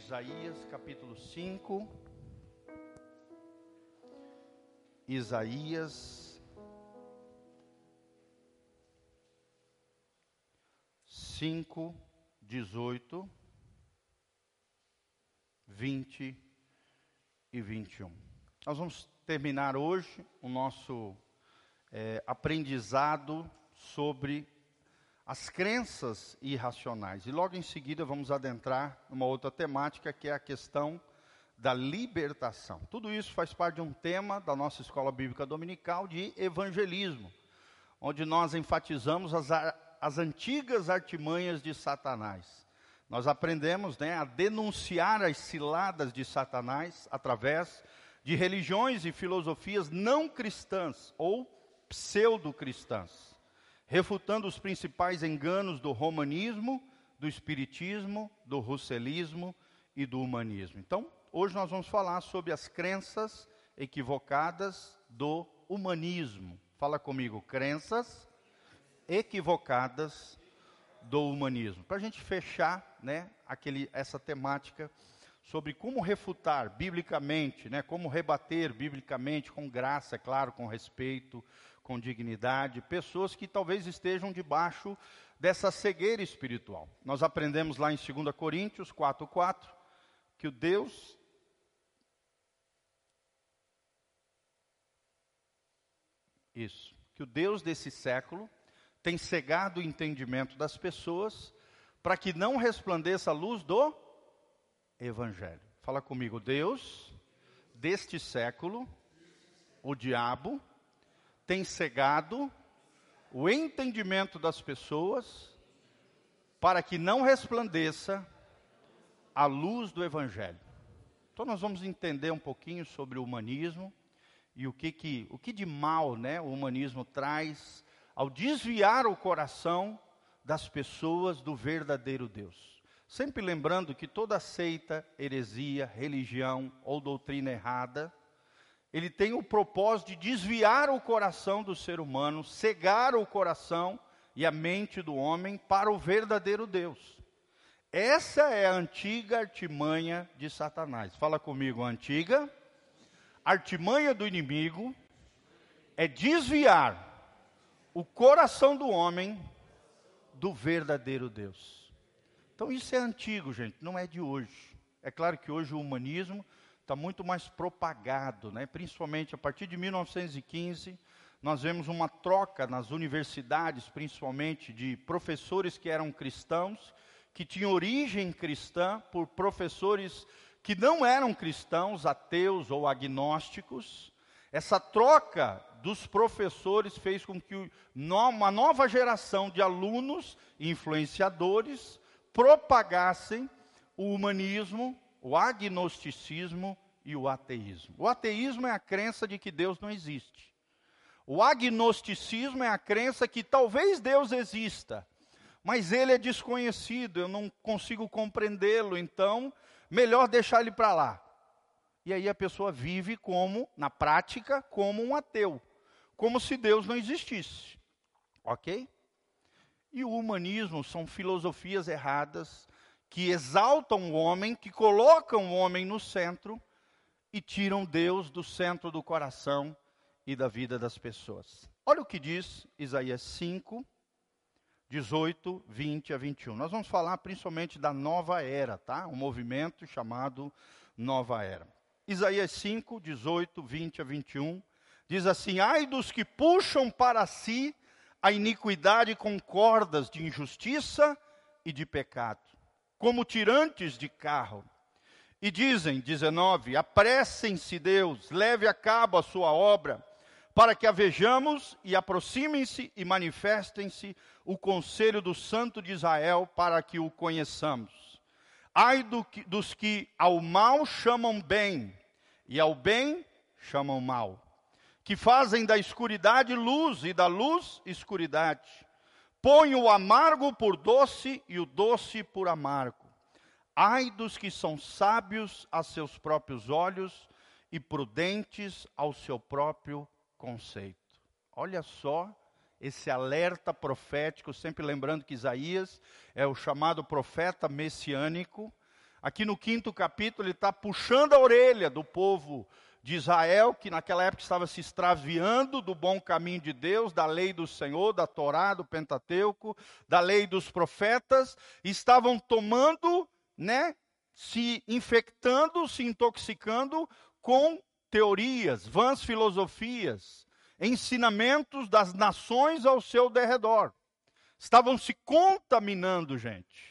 Isaías, capítulo 5. Isaías 5, 18, 20 e 21. Nós vamos terminar hoje o nosso é, aprendizado sobre as crenças irracionais. E logo em seguida vamos adentrar numa outra temática que é a questão da libertação. Tudo isso faz parte de um tema da nossa escola bíblica dominical de evangelismo, onde nós enfatizamos as, as antigas artimanhas de Satanás. Nós aprendemos né, a denunciar as ciladas de Satanás através de religiões e filosofias não cristãs ou pseudo-cristãs refutando os principais enganos do romanismo, do espiritismo, do russelismo e do humanismo. Então, hoje nós vamos falar sobre as crenças equivocadas do humanismo. Fala comigo, crenças equivocadas do humanismo. Para a gente fechar, né, aquele, essa temática sobre como refutar biblicamente, né, como rebater biblicamente com graça, é claro, com respeito, com dignidade, pessoas que talvez estejam debaixo dessa cegueira espiritual. Nós aprendemos lá em 2 Coríntios 4:4 que o Deus Isso, que o Deus desse século tem cegado o entendimento das pessoas para que não resplandeça a luz do evangelho. Fala comigo, Deus deste século, o diabo tem cegado o entendimento das pessoas para que não resplandeça a luz do Evangelho. Então nós vamos entender um pouquinho sobre o humanismo e o que, que, o que de mal né, o humanismo traz ao desviar o coração das pessoas do verdadeiro Deus. Sempre lembrando que toda seita, heresia, religião ou doutrina errada ele tem o propósito de desviar o coração do ser humano, cegar o coração e a mente do homem para o verdadeiro Deus. Essa é a antiga artimanha de Satanás. Fala comigo, a antiga artimanha do inimigo é desviar o coração do homem do verdadeiro Deus. Então isso é antigo, gente, não é de hoje. É claro que hoje o humanismo está muito mais propagado, né? principalmente a partir de 1915, nós vemos uma troca nas universidades, principalmente de professores que eram cristãos, que tinham origem cristã, por professores que não eram cristãos, ateus ou agnósticos. Essa troca dos professores fez com que uma nova geração de alunos influenciadores propagassem o humanismo, o agnosticismo e o ateísmo. O ateísmo é a crença de que Deus não existe. O agnosticismo é a crença que talvez Deus exista, mas ele é desconhecido, eu não consigo compreendê-lo, então melhor deixar ele para lá. E aí a pessoa vive como, na prática, como um ateu, como se Deus não existisse. Ok? E o humanismo são filosofias erradas que exaltam o homem, que colocam o homem no centro e tiram Deus do centro do coração e da vida das pessoas. Olha o que diz Isaías 5, 18, 20 a 21. Nós vamos falar principalmente da nova era, tá? Um movimento chamado nova era. Isaías 5, 18, 20 a 21 diz assim: Ai dos que puxam para si a iniquidade com cordas de injustiça e de pecado como tirantes de carro. E dizem, 19: Apressem-se, Deus, leve a cabo a sua obra, para que a vejamos e aproximem-se e manifestem-se o conselho do Santo de Israel, para que o conheçamos. Ai do que, dos que ao mal chamam bem, e ao bem chamam mal, que fazem da escuridade luz e da luz escuridade Põe o amargo por doce e o doce por amargo. Ai dos que são sábios a seus próprios olhos e prudentes ao seu próprio conceito. Olha só esse alerta profético, sempre lembrando que Isaías é o chamado profeta messiânico, Aqui no quinto capítulo, ele está puxando a orelha do povo de Israel, que naquela época estava se extraviando do bom caminho de Deus, da lei do Senhor, da Torá, do Pentateuco, da lei dos profetas, estavam tomando, né, se infectando, se intoxicando com teorias, vãs filosofias, ensinamentos das nações ao seu derredor. Estavam se contaminando, gente.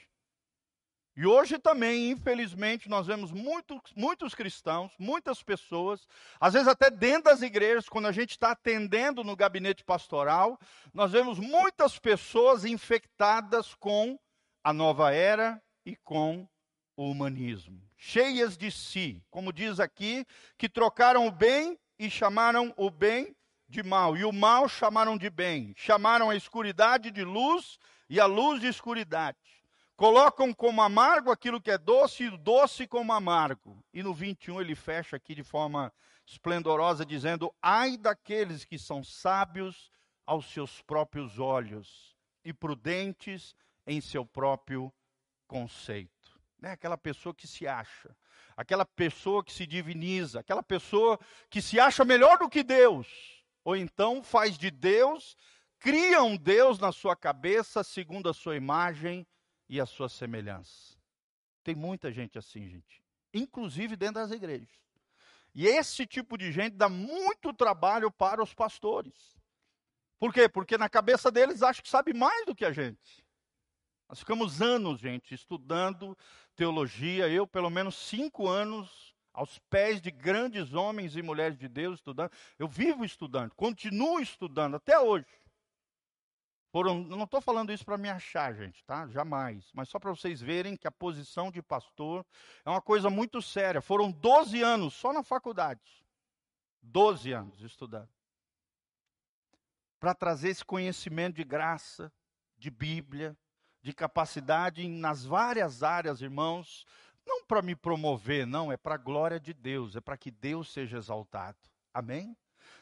E hoje também, infelizmente, nós vemos muitos, cristãos, muitas pessoas, às vezes até dentro das igrejas, quando a gente está atendendo no gabinete pastoral, nós vemos muitas pessoas infectadas com a nova era e com o humanismo, cheias de si, como diz aqui, que trocaram o bem e chamaram o bem de mal, e o mal chamaram de bem, chamaram a escuridade de luz e a luz de escuridade colocam como amargo aquilo que é doce e doce como amargo. E no 21 ele fecha aqui de forma esplendorosa, dizendo: Ai daqueles que são sábios aos seus próprios olhos e prudentes em seu próprio conceito. Né? Aquela pessoa que se acha, aquela pessoa que se diviniza, aquela pessoa que se acha melhor do que Deus, ou então faz de Deus, cria um Deus na sua cabeça segundo a sua imagem e a sua semelhança. Tem muita gente assim, gente, inclusive dentro das igrejas. E esse tipo de gente dá muito trabalho para os pastores. Por quê? Porque na cabeça deles acham que sabe mais do que a gente. Nós ficamos anos, gente, estudando teologia. Eu, pelo menos cinco anos, aos pés de grandes homens e mulheres de Deus, estudando. Eu vivo estudando, continuo estudando até hoje. Foram, não estou falando isso para me achar, gente, tá? Jamais. Mas só para vocês verem que a posição de pastor é uma coisa muito séria. Foram 12 anos só na faculdade. 12 anos estudando. Para trazer esse conhecimento de graça, de Bíblia, de capacidade nas várias áreas, irmãos. Não para me promover, não, é para a glória de Deus, é para que Deus seja exaltado. Amém?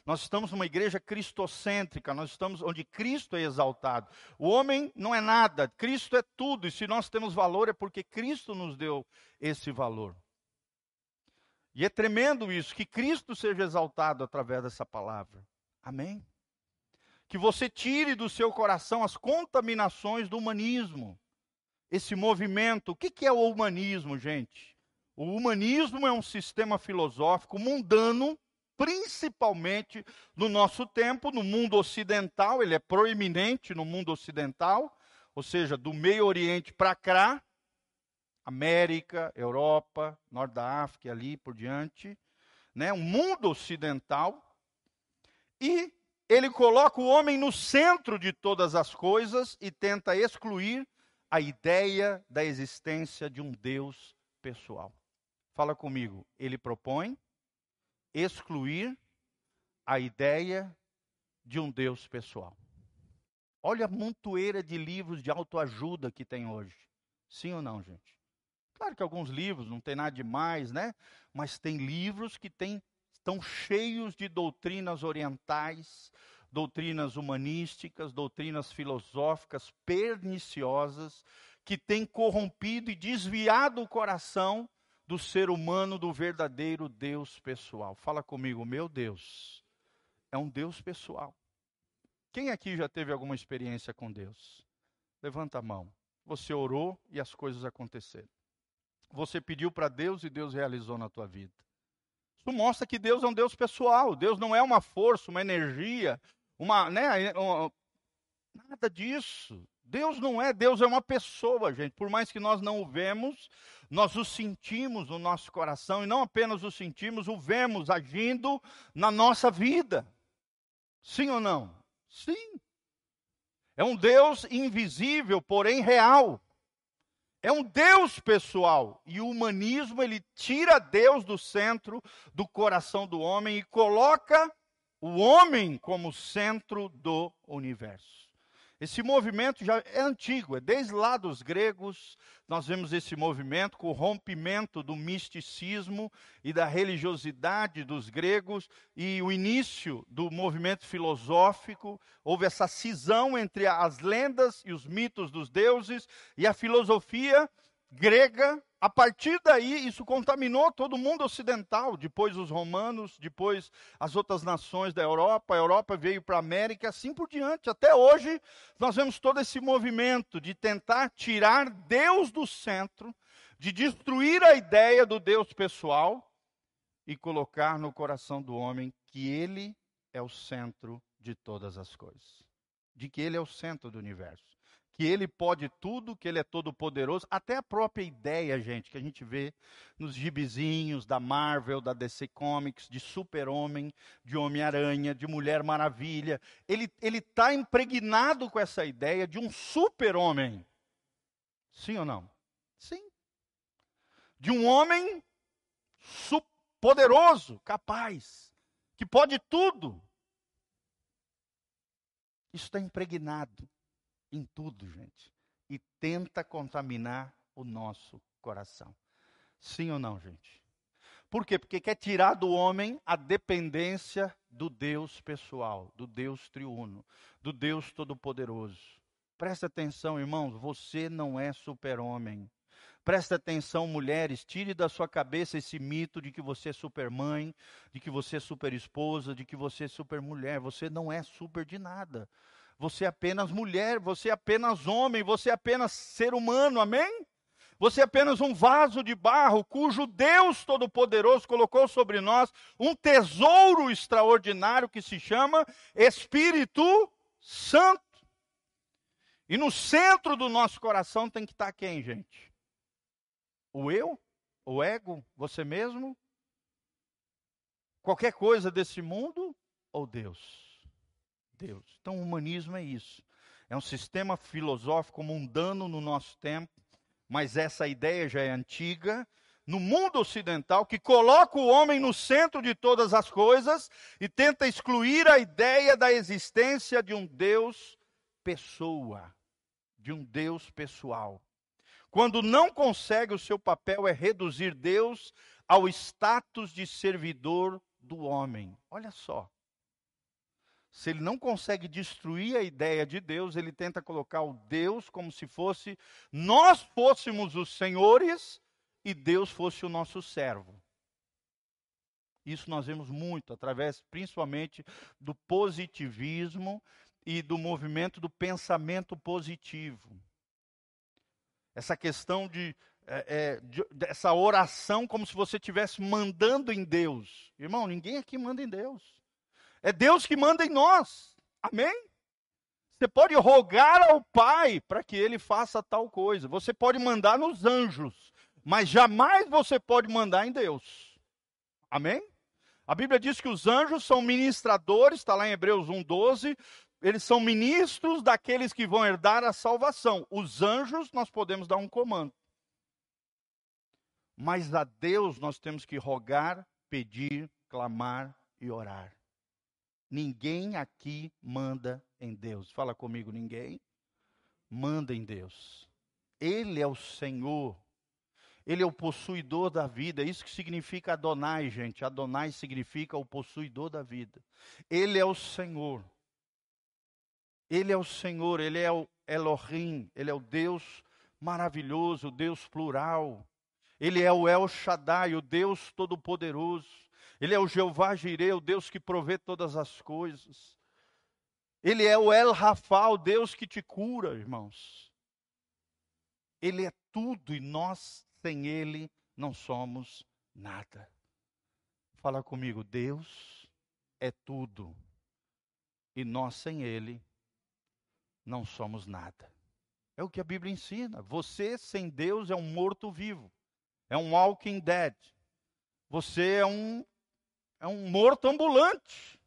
Nós estamos numa igreja cristocêntrica, nós estamos onde Cristo é exaltado. O homem não é nada, Cristo é tudo, e se nós temos valor é porque Cristo nos deu esse valor. E é tremendo isso, que Cristo seja exaltado através dessa palavra. Amém? Que você tire do seu coração as contaminações do humanismo. Esse movimento, o que é o humanismo, gente? O humanismo é um sistema filosófico mundano principalmente no nosso tempo, no mundo ocidental, ele é proeminente no mundo ocidental, ou seja, do Meio Oriente para cá, América, Europa, Norte da África, ali por diante, né? um mundo ocidental, e ele coloca o homem no centro de todas as coisas e tenta excluir a ideia da existência de um Deus pessoal. Fala comigo, ele propõe excluir a ideia de um Deus pessoal. Olha a montoeira de livros de autoajuda que tem hoje. Sim ou não, gente? Claro que alguns livros não tem nada demais, né? Mas tem livros que tem, estão cheios de doutrinas orientais, doutrinas humanísticas, doutrinas filosóficas perniciosas, que têm corrompido e desviado o coração do ser humano, do verdadeiro Deus pessoal. Fala comigo, meu Deus é um Deus pessoal. Quem aqui já teve alguma experiência com Deus? Levanta a mão. Você orou e as coisas aconteceram. Você pediu para Deus e Deus realizou na tua vida. Isso mostra que Deus é um Deus pessoal. Deus não é uma força, uma energia, uma, né, uma, nada disso. Deus não é, Deus é uma pessoa, gente. Por mais que nós não o vemos, nós o sentimos no nosso coração e não apenas o sentimos, o vemos agindo na nossa vida. Sim ou não? Sim. É um Deus invisível, porém real. É um Deus pessoal. E o humanismo, ele tira Deus do centro do coração do homem e coloca o homem como centro do universo. Esse movimento já é antigo, é desde lá dos gregos, nós vemos esse movimento com o rompimento do misticismo e da religiosidade dos gregos e o início do movimento filosófico. Houve essa cisão entre as lendas e os mitos dos deuses e a filosofia grega. A partir daí, isso contaminou todo o mundo ocidental. Depois os romanos, depois as outras nações da Europa. A Europa veio para a América, assim por diante. Até hoje, nós vemos todo esse movimento de tentar tirar Deus do centro, de destruir a ideia do Deus pessoal e colocar no coração do homem que ele é o centro de todas as coisas. De que ele é o centro do universo que ele pode tudo, que ele é todo poderoso, até a própria ideia, gente, que a gente vê nos gibizinhos da Marvel, da DC Comics, de Super-Homem, de Homem-Aranha, de Mulher Maravilha, ele ele tá impregnado com essa ideia de um super-homem. Sim ou não? Sim. De um homem poderoso, capaz, que pode tudo. Isso está impregnado em tudo, gente. E tenta contaminar o nosso coração. Sim ou não, gente? Por quê? Porque quer tirar do homem a dependência do Deus pessoal, do Deus triuno, do Deus todo-poderoso. Presta atenção, irmãos, você não é super-homem. Presta atenção, mulheres, tire da sua cabeça esse mito de que você é super-mãe, de que você é super-esposa, de que você é super-mulher. Você não é super de nada. Você é apenas mulher, você é apenas homem, você é apenas ser humano, amém? Você é apenas um vaso de barro cujo Deus Todo-Poderoso colocou sobre nós um tesouro extraordinário que se chama Espírito Santo. E no centro do nosso coração tem que estar quem, gente? O eu? O ego? Você mesmo? Qualquer coisa desse mundo? Ou Deus? Deus. Então, o humanismo é isso. É um sistema filosófico mundano no nosso tempo, mas essa ideia já é antiga. No mundo ocidental, que coloca o homem no centro de todas as coisas e tenta excluir a ideia da existência de um Deus pessoa, de um Deus pessoal. Quando não consegue, o seu papel é reduzir Deus ao status de servidor do homem. Olha só. Se ele não consegue destruir a ideia de Deus, ele tenta colocar o Deus como se fosse nós fôssemos os senhores e Deus fosse o nosso servo. Isso nós vemos muito através, principalmente, do positivismo e do movimento do pensamento positivo. Essa questão de, é, é, de essa oração como se você estivesse mandando em Deus. Irmão, ninguém aqui manda em Deus. É Deus que manda em nós. Amém? Você pode rogar ao Pai para que ele faça tal coisa. Você pode mandar nos anjos, mas jamais você pode mandar em Deus. Amém? A Bíblia diz que os anjos são ministradores, está lá em Hebreus 1,12. Eles são ministros daqueles que vão herdar a salvação. Os anjos, nós podemos dar um comando. Mas a Deus nós temos que rogar, pedir, clamar e orar. Ninguém aqui manda em Deus. Fala comigo, ninguém manda em Deus. Ele é o Senhor. Ele é o possuidor da vida. Isso que significa Adonai, gente. Adonai significa o possuidor da vida. Ele é o Senhor. Ele é o Senhor, ele é o Elohim, ele é o Deus maravilhoso, o Deus plural. Ele é o El Shaddai, o Deus todo-poderoso. Ele é o Jeová Jireh, o Deus que provê todas as coisas. Ele é o El Rafa, o Deus que te cura, irmãos. Ele é tudo e nós sem Ele não somos nada. Fala comigo, Deus é tudo e nós sem Ele não somos nada. É o que a Bíblia ensina. Você sem Deus é um morto-vivo, é um walking dead. Você é um é um morto ambulante.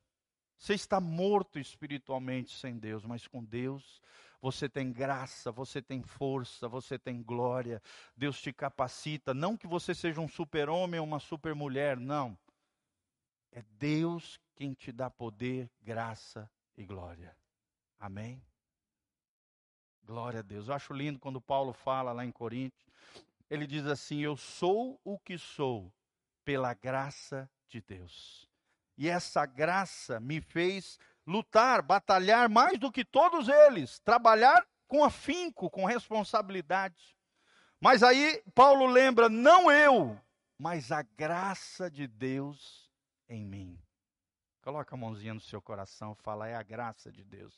Você está morto espiritualmente sem Deus, mas com Deus você tem graça, você tem força, você tem glória. Deus te capacita. Não que você seja um super-homem ou uma super-mulher, não. É Deus quem te dá poder, graça e glória. Amém? Glória a Deus. Eu acho lindo quando Paulo fala lá em Coríntios. Ele diz assim: Eu sou o que sou pela graça de Deus. E essa graça me fez lutar, batalhar mais do que todos eles, trabalhar com afinco, com responsabilidade, Mas aí Paulo lembra: não eu, mas a graça de Deus em mim. Coloca a mãozinha no seu coração, fala: é a graça de Deus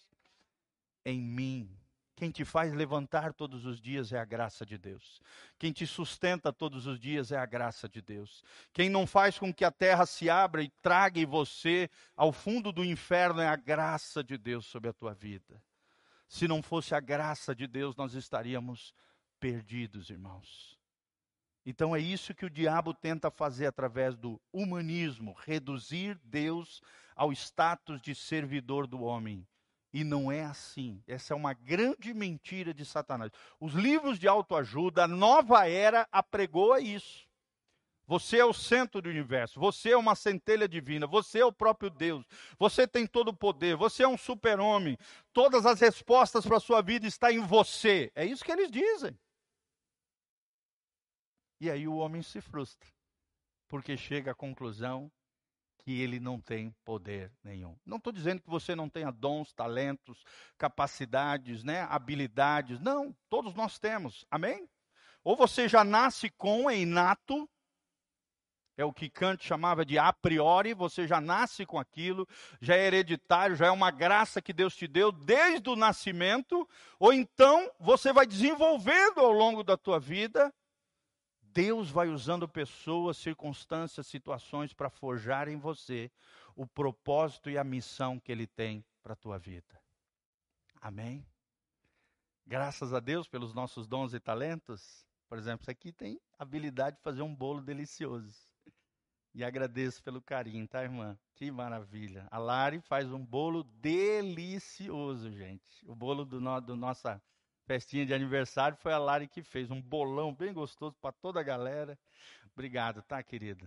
em mim. Quem te faz levantar todos os dias é a graça de Deus. Quem te sustenta todos os dias é a graça de Deus. Quem não faz com que a terra se abra e trague você ao fundo do inferno é a graça de Deus sobre a tua vida. Se não fosse a graça de Deus, nós estaríamos perdidos, irmãos. Então é isso que o diabo tenta fazer através do humanismo, reduzir Deus ao status de servidor do homem. E não é assim. Essa é uma grande mentira de Satanás. Os livros de autoajuda, a nova era apregou a isso. Você é o centro do universo, você é uma centelha divina, você é o próprio Deus, você tem todo o poder, você é um super-homem, todas as respostas para a sua vida estão em você. É isso que eles dizem. E aí o homem se frustra, porque chega à conclusão que ele não tem poder nenhum. Não estou dizendo que você não tenha dons, talentos, capacidades, né, habilidades. Não, todos nós temos. Amém? Ou você já nasce com, é inato, é o que Kant chamava de a priori, você já nasce com aquilo, já é hereditário, já é uma graça que Deus te deu desde o nascimento, ou então você vai desenvolvendo ao longo da tua vida Deus vai usando pessoas, circunstâncias, situações para forjar em você o propósito e a missão que Ele tem para a tua vida. Amém? Graças a Deus pelos nossos dons e talentos. Por exemplo, isso aqui tem habilidade de fazer um bolo delicioso. E agradeço pelo carinho, tá, irmã? Que maravilha. A Lari faz um bolo delicioso, gente. O bolo do, no, do nossa festinha de aniversário, foi a Lari que fez um bolão bem gostoso para toda a galera. Obrigado, tá, querida?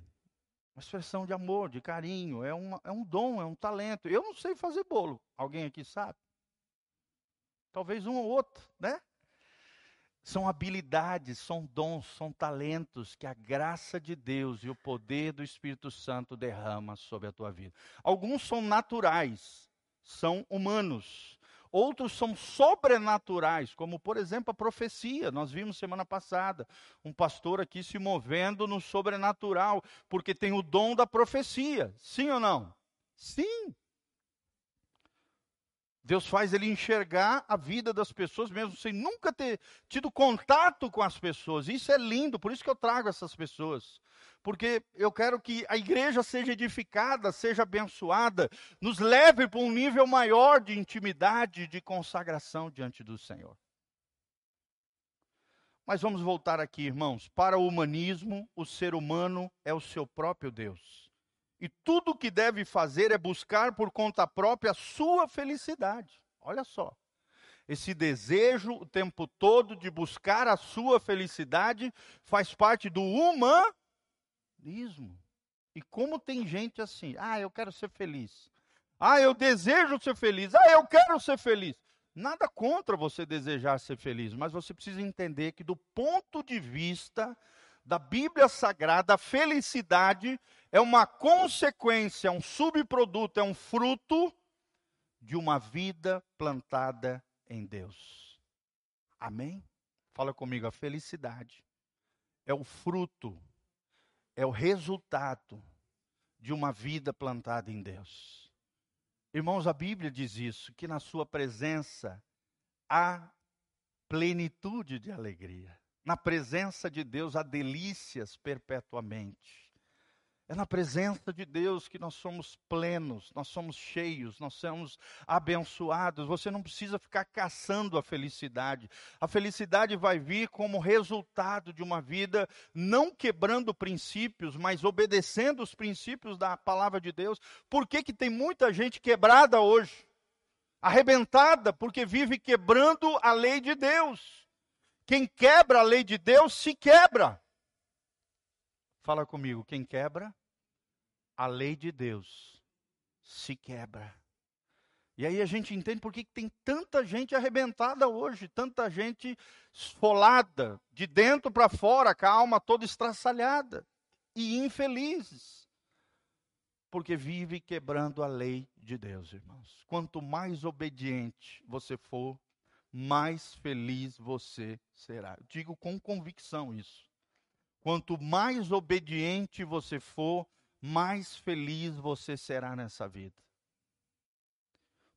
Uma expressão de amor, de carinho, é, uma, é um dom, é um talento. Eu não sei fazer bolo. Alguém aqui sabe? Talvez um ou outro, né? São habilidades, são dons, são talentos que a graça de Deus e o poder do Espírito Santo derrama sobre a tua vida. Alguns são naturais, são humanos. Outros são sobrenaturais, como por exemplo a profecia. Nós vimos semana passada um pastor aqui se movendo no sobrenatural, porque tem o dom da profecia. Sim ou não? Sim. Deus faz ele enxergar a vida das pessoas, mesmo sem nunca ter tido contato com as pessoas. Isso é lindo, por isso que eu trago essas pessoas porque eu quero que a igreja seja edificada, seja abençoada, nos leve para um nível maior de intimidade, de consagração diante do Senhor. Mas vamos voltar aqui, irmãos. Para o humanismo, o ser humano é o seu próprio Deus. E tudo o que deve fazer é buscar por conta própria a sua felicidade. Olha só. Esse desejo o tempo todo de buscar a sua felicidade faz parte do humanismo. E como tem gente assim, ah, eu quero ser feliz. Ah, eu desejo ser feliz. Ah, eu quero ser feliz. Nada contra você desejar ser feliz, mas você precisa entender que, do ponto de vista da Bíblia Sagrada, a felicidade é uma consequência, um subproduto, é um fruto de uma vida plantada em Deus. Amém? Fala comigo, a felicidade é o fruto é o resultado de uma vida plantada em Deus. Irmãos, a Bíblia diz isso, que na Sua presença há plenitude de alegria. Na presença de Deus há delícias perpetuamente. É na presença de Deus que nós somos plenos, nós somos cheios, nós somos abençoados. Você não precisa ficar caçando a felicidade. A felicidade vai vir como resultado de uma vida não quebrando princípios, mas obedecendo os princípios da palavra de Deus. Por que, que tem muita gente quebrada hoje? Arrebentada, porque vive quebrando a lei de Deus. Quem quebra a lei de Deus se quebra. Fala comigo, quem quebra a lei de Deus se quebra. E aí a gente entende por que tem tanta gente arrebentada hoje, tanta gente esfolada, de dentro para fora, com a alma toda estraçalhada e infelizes. Porque vive quebrando a lei de Deus, irmãos. Quanto mais obediente você for, mais feliz você será. Eu digo com convicção isso. Quanto mais obediente você for, mais feliz você será nessa vida.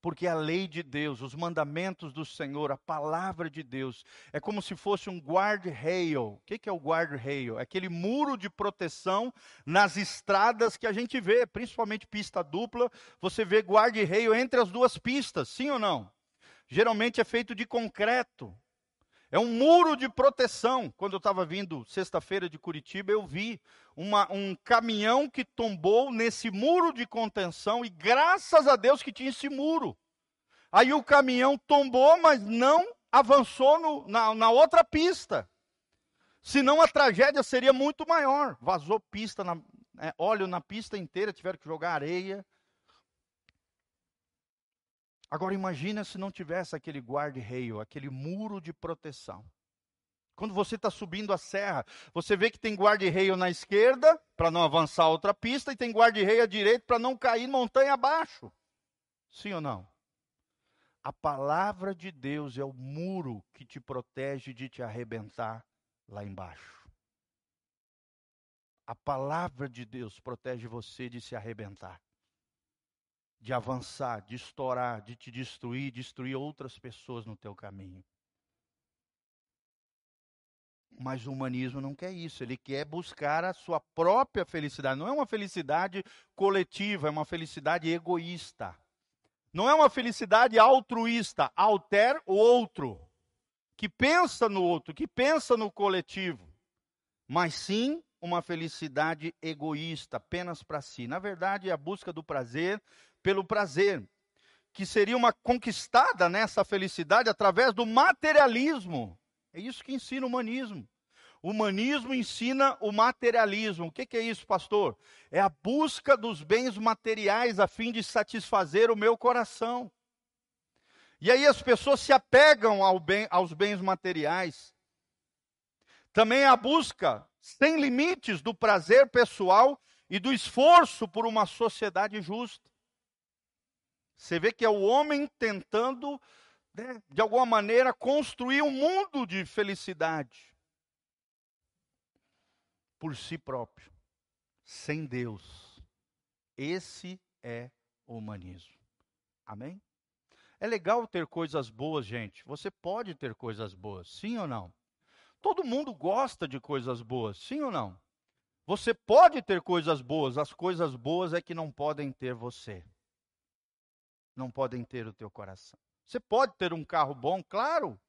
Porque a lei de Deus, os mandamentos do Senhor, a palavra de Deus, é como se fosse um guard-rail. O que é o guard-rail? É aquele muro de proteção nas estradas que a gente vê, principalmente pista dupla. Você vê guard-rail entre as duas pistas, sim ou não? Geralmente é feito de concreto. É um muro de proteção. Quando eu estava vindo sexta-feira de Curitiba, eu vi uma, um caminhão que tombou nesse muro de contenção e graças a Deus que tinha esse muro. Aí o caminhão tombou, mas não avançou no, na, na outra pista. Senão a tragédia seria muito maior. Vazou pista, na, é, óleo na pista inteira, tiveram que jogar areia. Agora imagina se não tivesse aquele guarda-reio, aquele muro de proteção. Quando você está subindo a serra, você vê que tem guarda-reio na esquerda, para não avançar outra pista, e tem guarda-reio à direita para não cair montanha abaixo. Sim ou não? A palavra de Deus é o muro que te protege de te arrebentar lá embaixo. A palavra de Deus protege você de se arrebentar de avançar, de estourar, de te destruir, destruir outras pessoas no teu caminho. Mas o humanismo não quer isso, ele quer buscar a sua própria felicidade. Não é uma felicidade coletiva, é uma felicidade egoísta. Não é uma felicidade altruísta, alter o outro, que pensa no outro, que pensa no coletivo, mas sim uma felicidade egoísta, apenas para si. Na verdade, é a busca do prazer pelo prazer, que seria uma conquistada nessa felicidade através do materialismo. É isso que ensina o humanismo. O humanismo ensina o materialismo. O que, é isso, pastor? É a busca dos bens materiais a fim de satisfazer o meu coração. E aí as pessoas se apegam ao bem, aos bens materiais. Também a busca sem limites do prazer pessoal e do esforço por uma sociedade justa. Você vê que é o homem tentando, né, de alguma maneira, construir um mundo de felicidade por si próprio, sem Deus. Esse é o humanismo. Amém? É legal ter coisas boas, gente. Você pode ter coisas boas, sim ou não? Todo mundo gosta de coisas boas, sim ou não? Você pode ter coisas boas, as coisas boas é que não podem ter você não podem ter o teu coração. Você pode ter um carro bom, claro,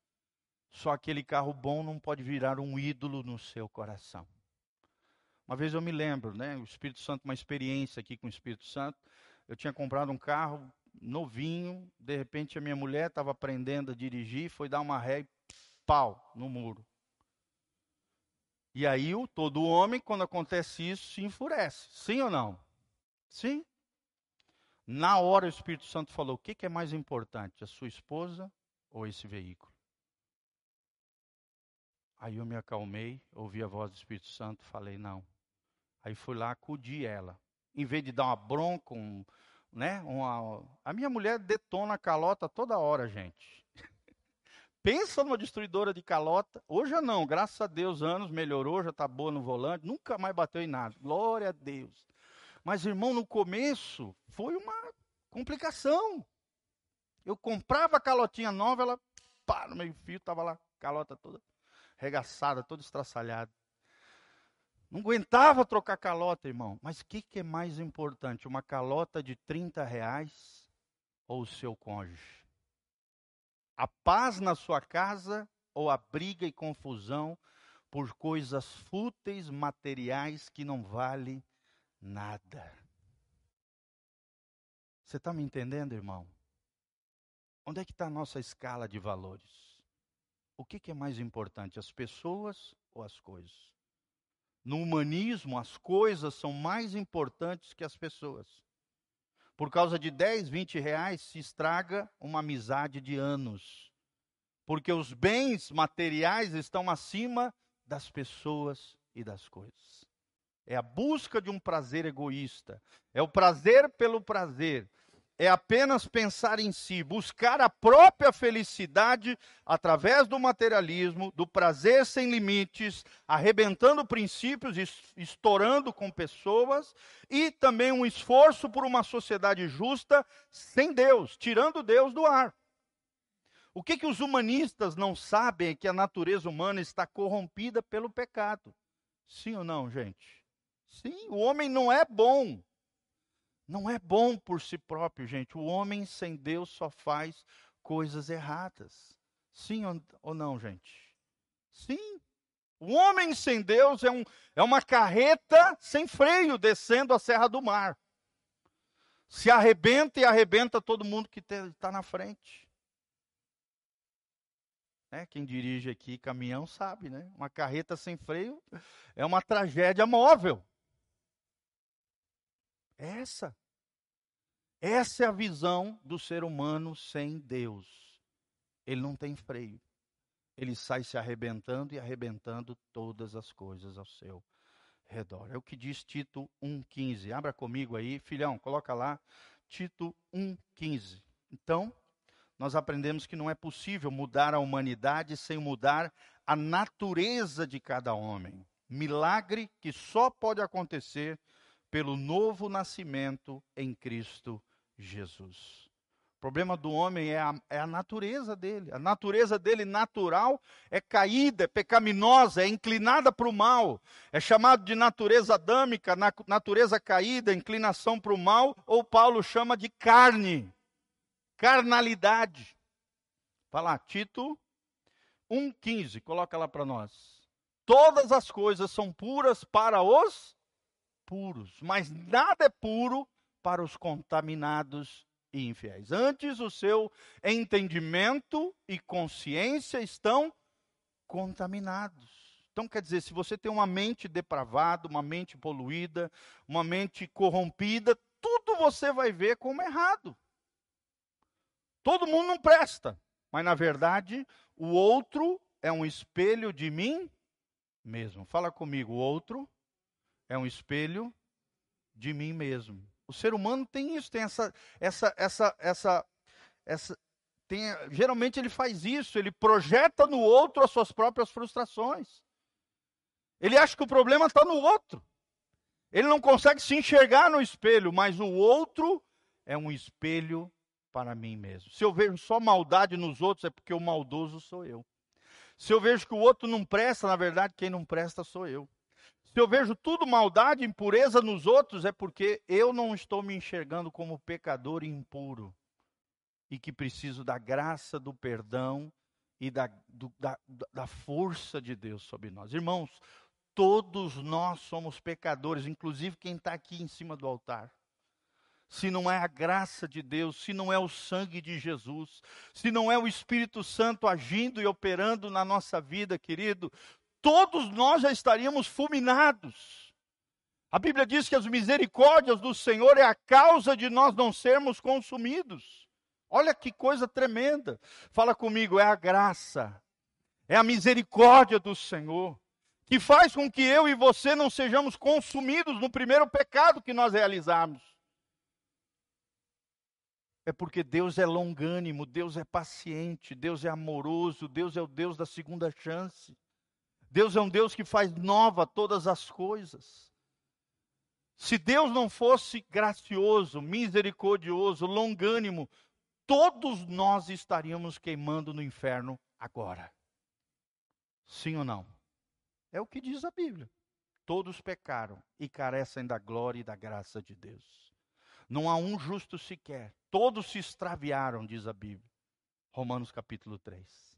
só aquele carro bom não pode virar um ídolo no seu coração. Uma vez eu me lembro, né, o Espírito Santo, uma experiência aqui com o Espírito Santo, eu tinha comprado um carro novinho, de repente a minha mulher estava aprendendo a dirigir, foi dar uma ré e pau no muro. E aí o todo homem, quando acontece isso, se enfurece. Sim ou não? Sim. Na hora o Espírito Santo falou: o que, que é mais importante, a sua esposa ou esse veículo? Aí eu me acalmei, ouvi a voz do Espírito Santo, falei: não. Aí fui lá, acudi ela. Em vez de dar uma bronca, um, né? Uma... A minha mulher detona a calota toda hora, gente. Pensa numa destruidora de calota. Hoje não, graças a Deus, anos melhorou, já está boa no volante, nunca mais bateu em nada. Glória a Deus. Mas, irmão, no começo foi uma complicação. Eu comprava a calotinha nova, ela pá, no meio fio, estava lá, calota toda regaçada, toda estraçalhada. Não aguentava trocar calota, irmão. Mas o que, que é mais importante? Uma calota de 30 reais ou o seu cônjuge? A paz na sua casa ou a briga e confusão por coisas fúteis, materiais que não valem nada. Você está me entendendo, irmão? Onde é que está a nossa escala de valores? O que, que é mais importante, as pessoas ou as coisas? No humanismo, as coisas são mais importantes que as pessoas. Por causa de 10, 20 reais se estraga uma amizade de anos. Porque os bens materiais estão acima das pessoas e das coisas. É a busca de um prazer egoísta. É o prazer pelo prazer. é apenas pensar em si, buscar a própria felicidade através do materialismo, do prazer sem limites, arrebentando princípios, estourando com pessoas, e também um esforço por uma sociedade justa sem Deus, tirando Deus do ar. O que, que os humanistas não sabem é que a natureza humana está corrompida pelo pecado. Sim ou não, gente? Sim, o homem não é bom. Não é bom por si próprio, gente. O homem sem Deus só faz coisas erradas. Sim ou não, gente? Sim. O homem sem Deus é, um, é uma carreta sem freio descendo a Serra do Mar. Se arrebenta e arrebenta todo mundo que está na frente. Né? Quem dirige aqui caminhão sabe, né? Uma carreta sem freio é uma tragédia móvel. Essa. Essa é a visão do ser humano sem Deus. Ele não tem freio. Ele sai se arrebentando e arrebentando todas as coisas ao seu redor. É o que diz Tito 1,15. Abra comigo aí, filhão, coloca lá, Tito 1,15. Então, nós aprendemos que não é possível mudar a humanidade sem mudar a natureza de cada homem. Milagre que só pode acontecer pelo novo nascimento em Cristo Jesus. O problema do homem é a, é a, natureza dele. A natureza dele natural é caída, é pecaminosa, é inclinada para o mal. É chamado de natureza adâmica, natureza caída, inclinação para o mal, ou Paulo chama de carne carnalidade. Fala, Tito 1,15, coloca lá para nós. Todas as coisas são puras para os puros, mas nada é puro para os contaminados e infiéis. Antes, o seu entendimento e consciência estão contaminados. Então, quer dizer, se você tem uma mente depravada, uma mente poluída, uma mente corrompida, tudo você vai ver como errado. Todo mundo não presta, mas na verdade o outro é um espelho de mim mesmo. Fala comigo, o outro é um espelho de mim mesmo. O ser humano tem isso, tem essa essa essa essa essa tem, geralmente ele faz isso, ele projeta no outro as suas próprias frustrações. Ele acha que o problema está no outro. Ele não consegue se enxergar no espelho, mas o outro é um espelho para mim mesmo. Se eu vejo só maldade nos outros, é porque o maldoso sou eu. Se eu vejo que o outro não presta, na verdade, quem não presta sou eu. Se eu vejo tudo maldade, impureza nos outros, é porque eu não estou me enxergando como pecador impuro e que preciso da graça, do perdão e da, do, da, da força de Deus sobre nós. Irmãos, todos nós somos pecadores, inclusive quem está aqui em cima do altar se não é a graça de Deus, se não é o sangue de Jesus, se não é o Espírito Santo agindo e operando na nossa vida, querido, todos nós já estaríamos fulminados. A Bíblia diz que as misericórdias do Senhor é a causa de nós não sermos consumidos. Olha que coisa tremenda. Fala comigo, é a graça, é a misericórdia do Senhor que faz com que eu e você não sejamos consumidos no primeiro pecado que nós realizarmos é porque Deus é longânimo, Deus é paciente, Deus é amoroso, Deus é o Deus da segunda chance. Deus é um Deus que faz nova todas as coisas. Se Deus não fosse gracioso, misericordioso, longânimo, todos nós estaríamos queimando no inferno agora. Sim ou não? É o que diz a Bíblia. Todos pecaram e carecem da glória e da graça de Deus. Não há um justo sequer. Todos se extraviaram, diz a Bíblia. Romanos capítulo 3.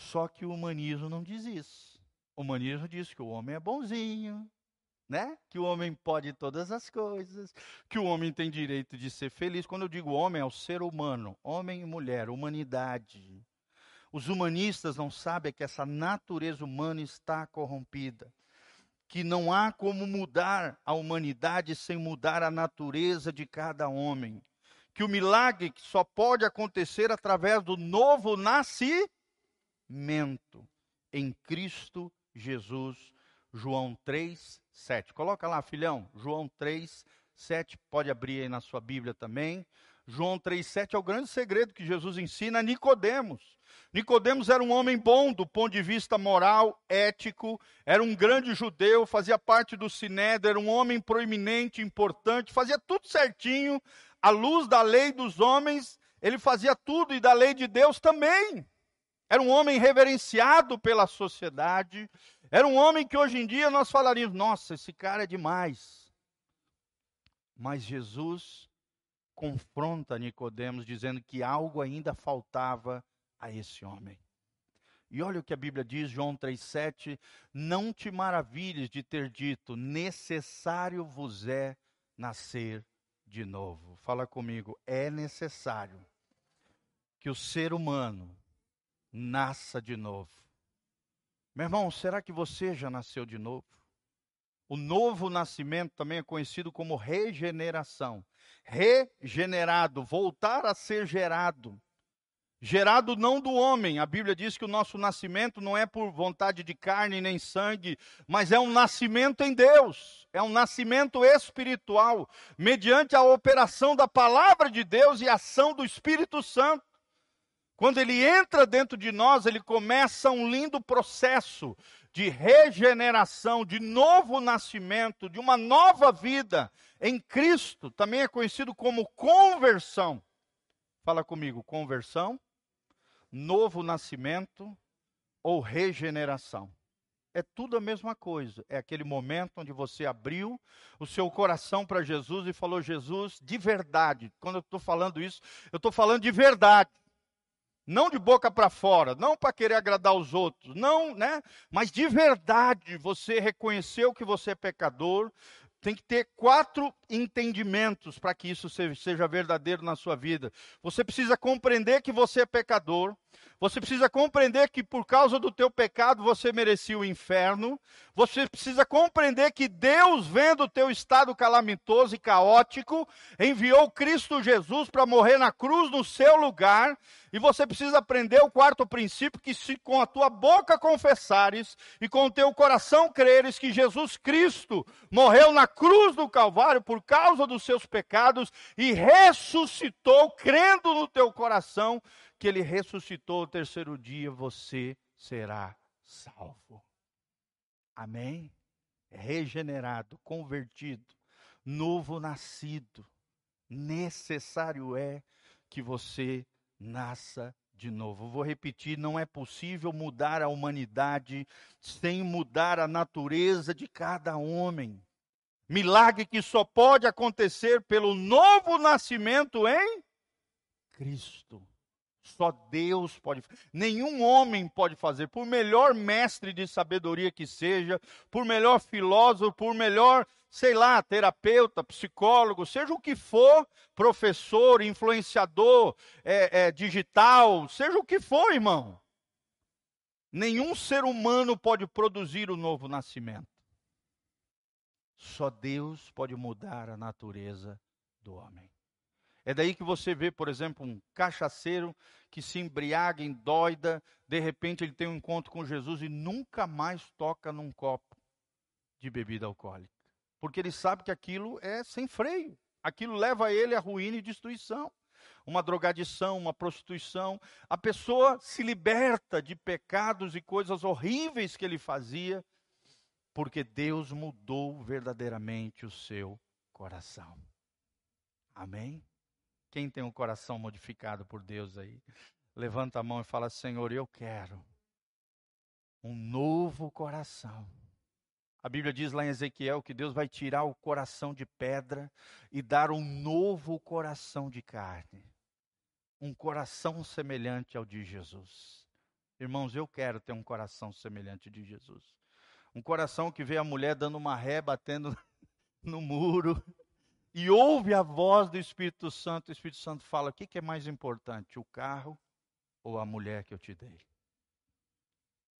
Só que o humanismo não diz isso. O humanismo diz que o homem é bonzinho, né? Que o homem pode todas as coisas, que o homem tem direito de ser feliz. Quando eu digo homem, é o ser humano, homem e mulher, humanidade. Os humanistas não sabem que essa natureza humana está corrompida que não há como mudar a humanidade sem mudar a natureza de cada homem. Que o milagre só pode acontecer através do novo nascimento em Cristo Jesus. João 3, 7. Coloca lá, filhão. João 3, 7, pode abrir aí na sua Bíblia também. João 3,7 é o grande segredo que Jesus ensina a Nicodemos. Nicodemos era um homem bom do ponto de vista moral, ético, era um grande judeu, fazia parte do Sinédrio, era um homem proeminente, importante, fazia tudo certinho, à luz da lei dos homens, ele fazia tudo e da lei de Deus também. Era um homem reverenciado pela sociedade, era um homem que hoje em dia nós falaríamos: nossa, esse cara é demais. Mas Jesus confronta Nicodemos dizendo que algo ainda faltava a esse homem. E olha o que a Bíblia diz, João 3,7: Não te maravilhes de ter dito, necessário vos é nascer de novo. Fala comigo, é necessário que o ser humano nasça de novo. Meu irmão, será que você já nasceu de novo? O novo nascimento também é conhecido como regeneração. Regenerado, voltar a ser gerado gerado não do homem. A Bíblia diz que o nosso nascimento não é por vontade de carne nem sangue, mas é um nascimento em Deus. É um nascimento espiritual, mediante a operação da palavra de Deus e a ação do Espírito Santo. Quando ele entra dentro de nós, ele começa um lindo processo de regeneração, de novo nascimento, de uma nova vida em Cristo. Também é conhecido como conversão. Fala comigo, conversão novo nascimento ou regeneração. É tudo a mesma coisa. É aquele momento onde você abriu o seu coração para Jesus e falou: Jesus, de verdade. Quando eu estou falando isso, eu estou falando de verdade. Não de boca para fora, não para querer agradar os outros, não, né? Mas de verdade, você reconheceu que você é pecador, tem que ter quatro entendimentos para que isso seja verdadeiro na sua vida. Você precisa compreender que você é pecador. Você precisa compreender que por causa do teu pecado você merecia o inferno. Você precisa compreender que Deus, vendo o teu estado calamitoso e caótico, enviou Cristo Jesus para morrer na cruz no seu lugar. E você precisa aprender o quarto princípio que se com a tua boca confessares e com o teu coração creres que Jesus Cristo morreu na cruz do Calvário por causa dos seus pecados e ressuscitou crendo no teu coração que ele ressuscitou o terceiro dia, você será salvo. Amém? Regenerado, convertido, novo nascido. Necessário é que você nasça de novo. Vou repetir: não é possível mudar a humanidade sem mudar a natureza de cada homem. Milagre que só pode acontecer pelo novo nascimento em Cristo. Só Deus pode, nenhum homem pode fazer, por melhor mestre de sabedoria que seja, por melhor filósofo, por melhor, sei lá, terapeuta, psicólogo, seja o que for, professor, influenciador, é, é, digital, seja o que for, irmão. Nenhum ser humano pode produzir o novo nascimento. Só Deus pode mudar a natureza do homem. É daí que você vê, por exemplo, um cachaceiro que se embriaga, endoida, de repente ele tem um encontro com Jesus e nunca mais toca num copo de bebida alcoólica. Porque ele sabe que aquilo é sem freio. Aquilo leva ele à ruína e destruição. Uma drogadição, uma prostituição. A pessoa se liberta de pecados e coisas horríveis que ele fazia, porque Deus mudou verdadeiramente o seu coração. Amém? Quem tem um coração modificado por Deus aí? Levanta a mão e fala: Senhor, eu quero um novo coração. A Bíblia diz lá em Ezequiel que Deus vai tirar o coração de pedra e dar um novo coração de carne. Um coração semelhante ao de Jesus. Irmãos, eu quero ter um coração semelhante de Jesus. Um coração que vê a mulher dando uma ré, batendo no muro, e ouve a voz do Espírito Santo, o Espírito Santo fala: o que, é mais importante, o carro ou a mulher que eu te dei?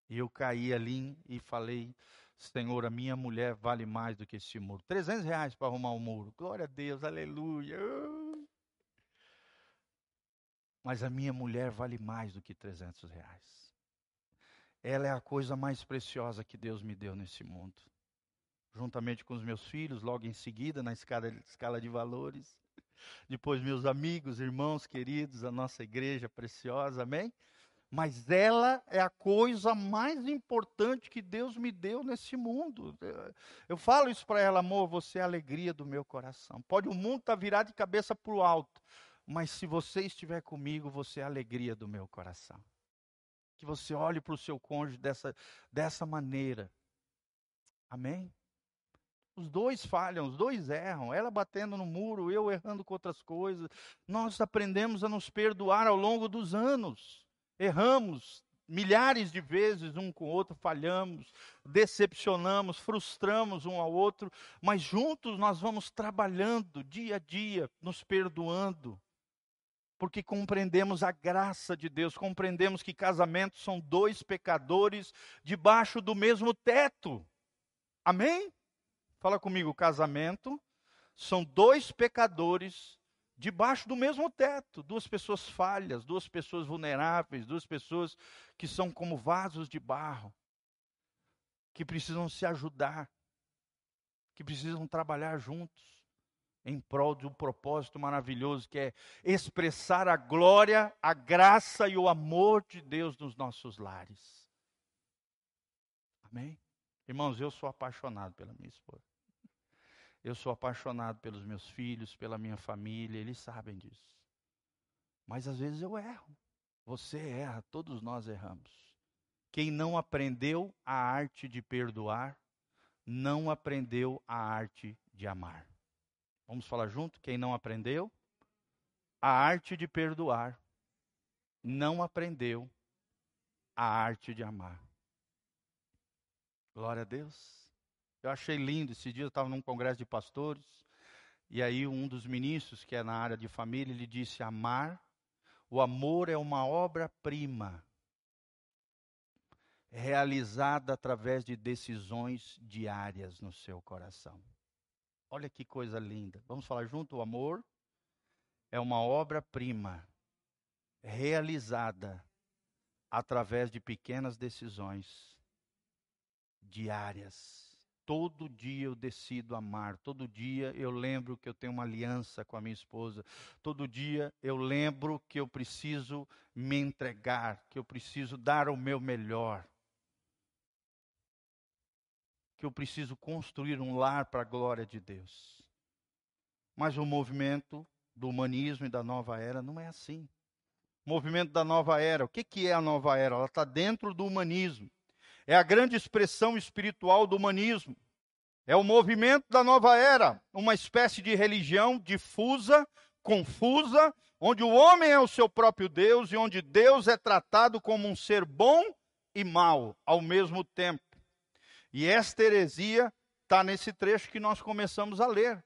E eu caí ali e falei: Senhor, a minha mulher vale mais do que esse muro. 300 reais para arrumar o um muro. Glória a Deus, aleluia. Mas a minha mulher vale mais do que 300 reais. Ela é a coisa mais preciosa que Deus me deu nesse mundo. Juntamente com os meus filhos, logo em seguida, na escala, escala de valores. Depois, meus amigos, irmãos queridos, a nossa igreja preciosa, amém? Mas ela é a coisa mais importante que Deus me deu nesse mundo. Eu falo isso para ela, amor, você é a alegria do meu coração. Pode o mundo estar tá virado de cabeça para o alto, mas se você estiver comigo, você é a alegria do meu coração. Que você olhe para o seu cônjuge dessa, dessa maneira. Amém? Os dois falham, os dois erram. Ela batendo no muro, eu errando com outras coisas. Nós aprendemos a nos perdoar ao longo dos anos. Erramos milhares de vezes um com o outro, falhamos, decepcionamos, frustramos um ao outro, mas juntos nós vamos trabalhando dia a dia, nos perdoando. Porque compreendemos a graça de Deus, compreendemos que casamentos são dois pecadores debaixo do mesmo teto. Amém? Fala comigo, casamento são dois pecadores debaixo do mesmo teto, duas pessoas falhas, duas pessoas vulneráveis, duas pessoas que são como vasos de barro, que precisam se ajudar, que precisam trabalhar juntos em prol de um propósito maravilhoso que é expressar a glória, a graça e o amor de Deus nos nossos lares. Amém? Irmãos, eu sou apaixonado pela minha esposa. Eu sou apaixonado pelos meus filhos, pela minha família, eles sabem disso. Mas às vezes eu erro. Você erra, todos nós erramos. Quem não aprendeu a arte de perdoar, não aprendeu a arte de amar. Vamos falar junto? Quem não aprendeu a arte de perdoar, não aprendeu a arte de amar. Glória a Deus. Eu achei lindo. Esse dia eu estava num congresso de pastores. E aí um dos ministros, que é na área de família, ele disse: amar, o amor é uma obra-prima realizada através de decisões diárias no seu coração. Olha que coisa linda. Vamos falar junto? O amor é uma obra-prima realizada através de pequenas decisões diárias. Todo dia eu decido amar, todo dia eu lembro que eu tenho uma aliança com a minha esposa, todo dia eu lembro que eu preciso me entregar, que eu preciso dar o meu melhor, que eu preciso construir um lar para a glória de Deus. Mas o movimento do humanismo e da nova era não é assim. O movimento da nova era, o que, que é a nova era? Ela está dentro do humanismo. É a grande expressão espiritual do humanismo. É o movimento da nova era, uma espécie de religião difusa, confusa, onde o homem é o seu próprio Deus e onde Deus é tratado como um ser bom e mau ao mesmo tempo. E esta heresia está nesse trecho que nós começamos a ler,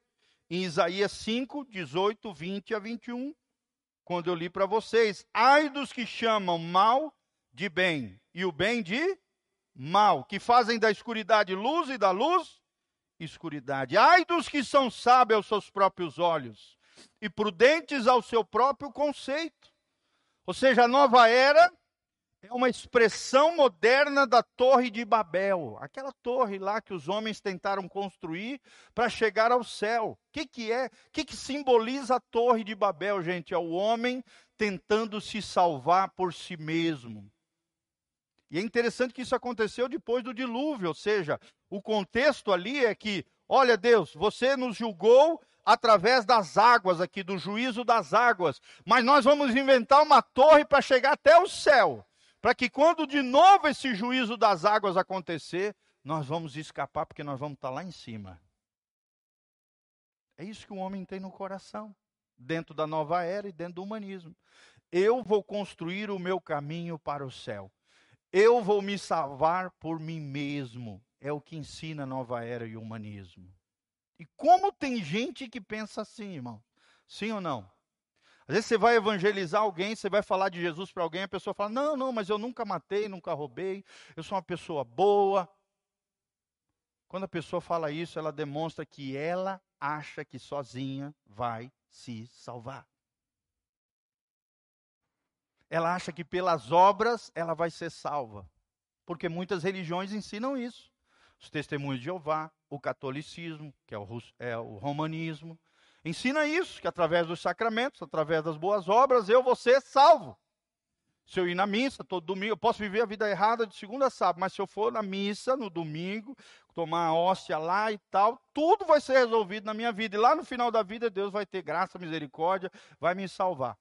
em Isaías 5, 18, 20 a 21, quando eu li para vocês: Ai dos que chamam mal de bem e o bem de mal, que fazem da escuridade luz e da luz escuridade. Ai dos que são sábios aos seus próprios olhos e prudentes ao seu próprio conceito. Ou seja, a nova era é uma expressão moderna da Torre de Babel, aquela torre lá que os homens tentaram construir para chegar ao céu. O que, que é? O que, que simboliza a Torre de Babel, gente? É o homem tentando se salvar por si mesmo. E é interessante que isso aconteceu depois do dilúvio, ou seja, o contexto ali é que, olha Deus, você nos julgou através das águas aqui, do juízo das águas, mas nós vamos inventar uma torre para chegar até o céu, para que quando de novo esse juízo das águas acontecer, nós vamos escapar porque nós vamos estar lá em cima. É isso que o homem tem no coração, dentro da nova era e dentro do humanismo. Eu vou construir o meu caminho para o céu. Eu vou me salvar por mim mesmo. É o que ensina a nova era e o humanismo. E como tem gente que pensa assim, irmão? Sim ou não? Às vezes você vai evangelizar alguém, você vai falar de Jesus para alguém, a pessoa fala: Não, não, mas eu nunca matei, nunca roubei, eu sou uma pessoa boa. Quando a pessoa fala isso, ela demonstra que ela acha que sozinha vai se salvar ela acha que pelas obras ela vai ser salva. Porque muitas religiões ensinam isso. os testemunhos de Jeová, o catolicismo, que é o, é o romanismo. Ensina isso, que através dos sacramentos, através das boas obras, eu vou ser salvo. Se eu ir na missa todo domingo, eu posso viver a vida errada de segunda a sábado, mas se eu for na missa no domingo, tomar a hóstia lá e tal, tudo vai ser resolvido na minha vida. E lá no final da vida, Deus vai ter graça, misericórdia, vai me salvar.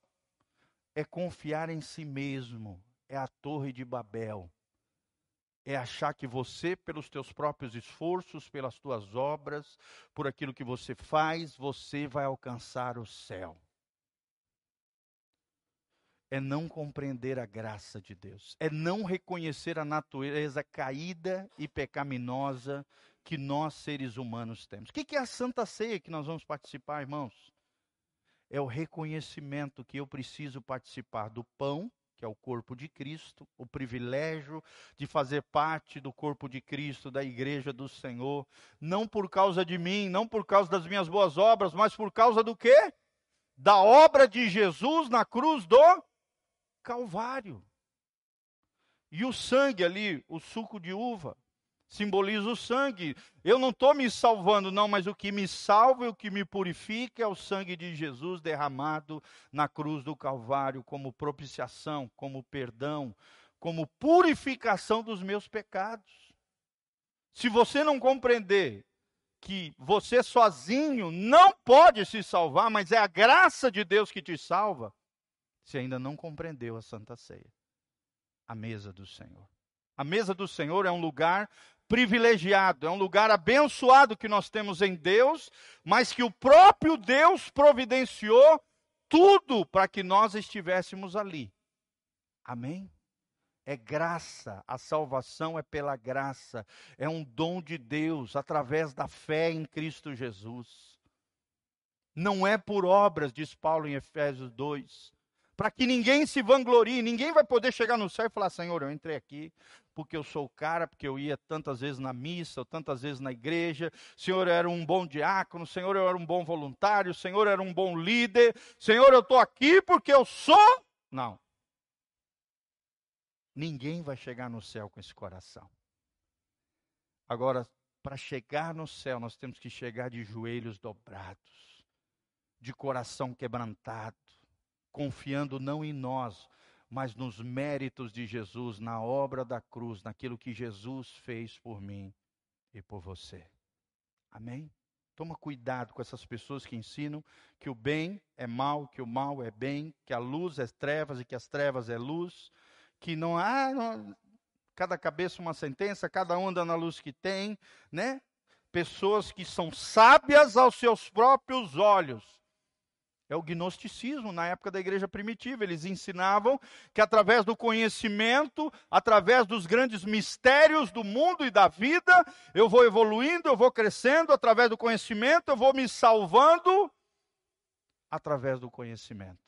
É confiar em si mesmo, é a torre de Babel. É achar que você, pelos teus próprios esforços, pelas tuas obras, por aquilo que você faz, você vai alcançar o céu é não compreender a graça de Deus, é não reconhecer a natureza caída e pecaminosa que nós seres humanos temos. O que é a Santa Ceia que nós vamos participar, irmãos? É o reconhecimento que eu preciso participar do pão, que é o corpo de Cristo, o privilégio de fazer parte do corpo de Cristo, da igreja do Senhor, não por causa de mim, não por causa das minhas boas obras, mas por causa do quê? Da obra de Jesus na cruz do Calvário. E o sangue ali, o suco de uva, simboliza o sangue. Eu não estou me salvando, não, mas o que me salva e o que me purifica é o sangue de Jesus derramado na cruz do Calvário, como propiciação, como perdão, como purificação dos meus pecados. Se você não compreender que você sozinho não pode se salvar, mas é a graça de Deus que te salva, se ainda não compreendeu a Santa Ceia, a mesa do Senhor. A mesa do Senhor é um lugar privilegiado, é um lugar abençoado que nós temos em Deus, mas que o próprio Deus providenciou tudo para que nós estivéssemos ali. Amém? É graça, a salvação é pela graça, é um dom de Deus através da fé em Cristo Jesus. Não é por obras, diz Paulo em Efésios 2 para que ninguém se vanglorie, ninguém vai poder chegar no céu e falar: Senhor, eu entrei aqui porque eu sou o cara, porque eu ia tantas vezes na missa, ou tantas vezes na igreja, Senhor, eu era um bom diácono, Senhor, eu era um bom voluntário, Senhor, eu era um bom líder, Senhor, eu estou aqui porque eu sou. Não. Ninguém vai chegar no céu com esse coração. Agora, para chegar no céu, nós temos que chegar de joelhos dobrados, de coração quebrantado confiando não em nós, mas nos méritos de Jesus, na obra da cruz, naquilo que Jesus fez por mim e por você. Amém? Toma cuidado com essas pessoas que ensinam que o bem é mal, que o mal é bem, que a luz é trevas e que as trevas é luz, que não há não, cada cabeça uma sentença, cada anda na luz que tem, né? Pessoas que são sábias aos seus próprios olhos, é o gnosticismo na época da igreja primitiva. Eles ensinavam que através do conhecimento, através dos grandes mistérios do mundo e da vida, eu vou evoluindo, eu vou crescendo, através do conhecimento, eu vou me salvando através do conhecimento.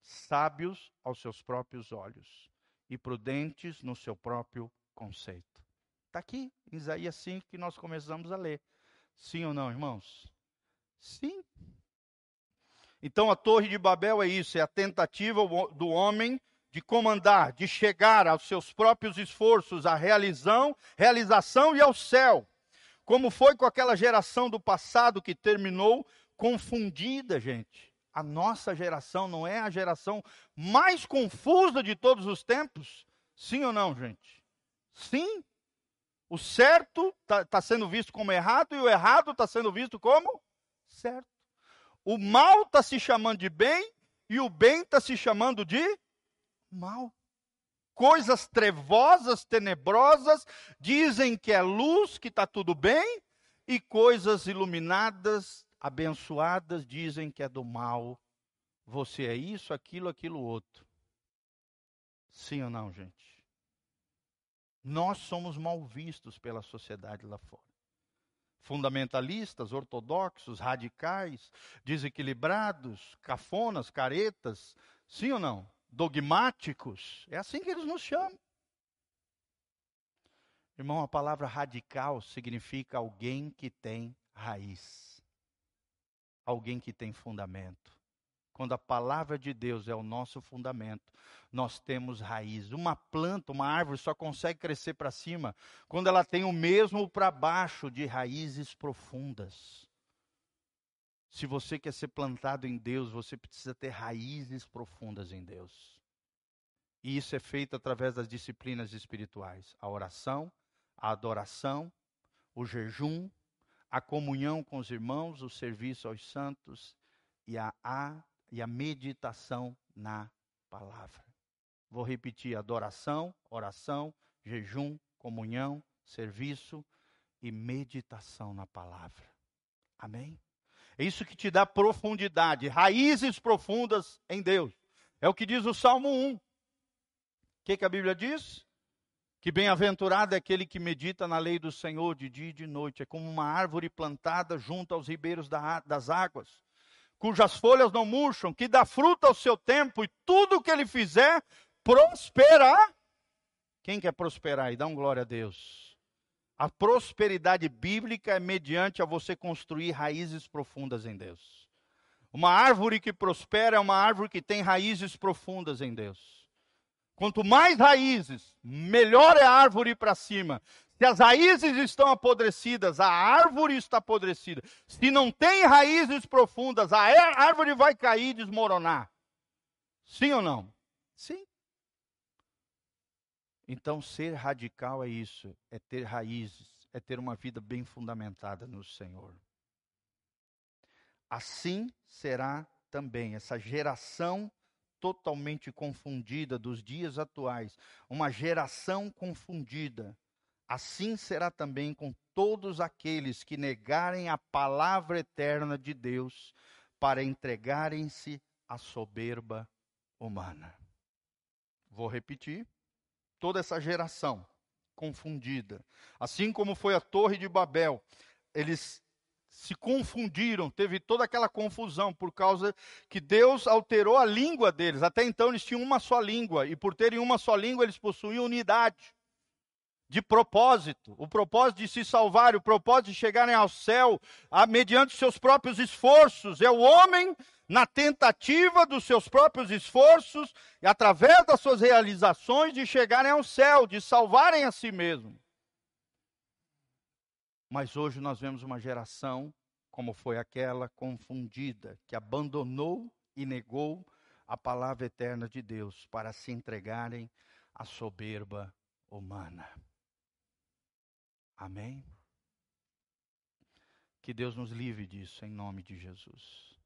Sábios aos seus próprios olhos e prudentes no seu próprio conceito. Está aqui, em Isaías 5, que nós começamos a ler. Sim ou não, irmãos? Sim. Então a Torre de Babel é isso, é a tentativa do homem de comandar, de chegar aos seus próprios esforços, à realização, realização e ao céu. Como foi com aquela geração do passado que terminou confundida, gente. A nossa geração não é a geração mais confusa de todos os tempos? Sim ou não, gente? Sim. O certo está tá sendo visto como errado e o errado está sendo visto como certo. O mal está se chamando de bem e o bem está se chamando de mal. Coisas trevosas, tenebrosas, dizem que é luz, que está tudo bem, e coisas iluminadas, abençoadas, dizem que é do mal. Você é isso, aquilo, aquilo outro. Sim ou não, gente? Nós somos mal vistos pela sociedade lá fora fundamentalistas, ortodoxos, radicais, desequilibrados, cafonas, caretas, sim ou não? Dogmáticos. É assim que eles nos chamam. Irmão, a palavra radical significa alguém que tem raiz, alguém que tem fundamento, quando a palavra de Deus é o nosso fundamento, nós temos raiz. Uma planta, uma árvore só consegue crescer para cima quando ela tem o mesmo para baixo de raízes profundas. Se você quer ser plantado em Deus, você precisa ter raízes profundas em Deus. E isso é feito através das disciplinas espirituais: a oração, a adoração, o jejum, a comunhão com os irmãos, o serviço aos santos e a, e a meditação na palavra. Vou repetir: adoração, oração, jejum, comunhão, serviço e meditação na palavra. Amém? É isso que te dá profundidade, raízes profundas em Deus. É o que diz o Salmo 1. O que, que a Bíblia diz? Que bem-aventurado é aquele que medita na lei do Senhor de dia e de noite. É como uma árvore plantada junto aos ribeiros da, das águas, cujas folhas não murcham, que dá fruta ao seu tempo e tudo o que ele fizer prosperará. Quem quer prosperar e dá um glória a Deus? A prosperidade bíblica é mediante a você construir raízes profundas em Deus. Uma árvore que prospera é uma árvore que tem raízes profundas em Deus. Quanto mais raízes, melhor é a árvore para cima. Se as raízes estão apodrecidas, a árvore está apodrecida. Se não tem raízes profundas, a árvore vai cair e desmoronar. Sim ou não? Sim. Então, ser radical é isso, é ter raízes, é ter uma vida bem fundamentada no Senhor. Assim será também essa geração totalmente confundida dos dias atuais, uma geração confundida. Assim será também com todos aqueles que negarem a palavra eterna de Deus para entregarem-se à soberba humana. Vou repetir toda essa geração confundida. Assim como foi a Torre de Babel, eles se confundiram, teve toda aquela confusão por causa que Deus alterou a língua deles. Até então eles tinham uma só língua e por terem uma só língua eles possuíam unidade de propósito, o propósito de se salvar, o propósito de chegarem ao céu, a, mediante seus próprios esforços. É o homem na tentativa dos seus próprios esforços e através das suas realizações de chegarem ao céu, de salvarem a si mesmo. Mas hoje nós vemos uma geração, como foi aquela, confundida, que abandonou e negou a palavra eterna de Deus para se entregarem à soberba humana. Amém? Que Deus nos livre disso, em nome de Jesus.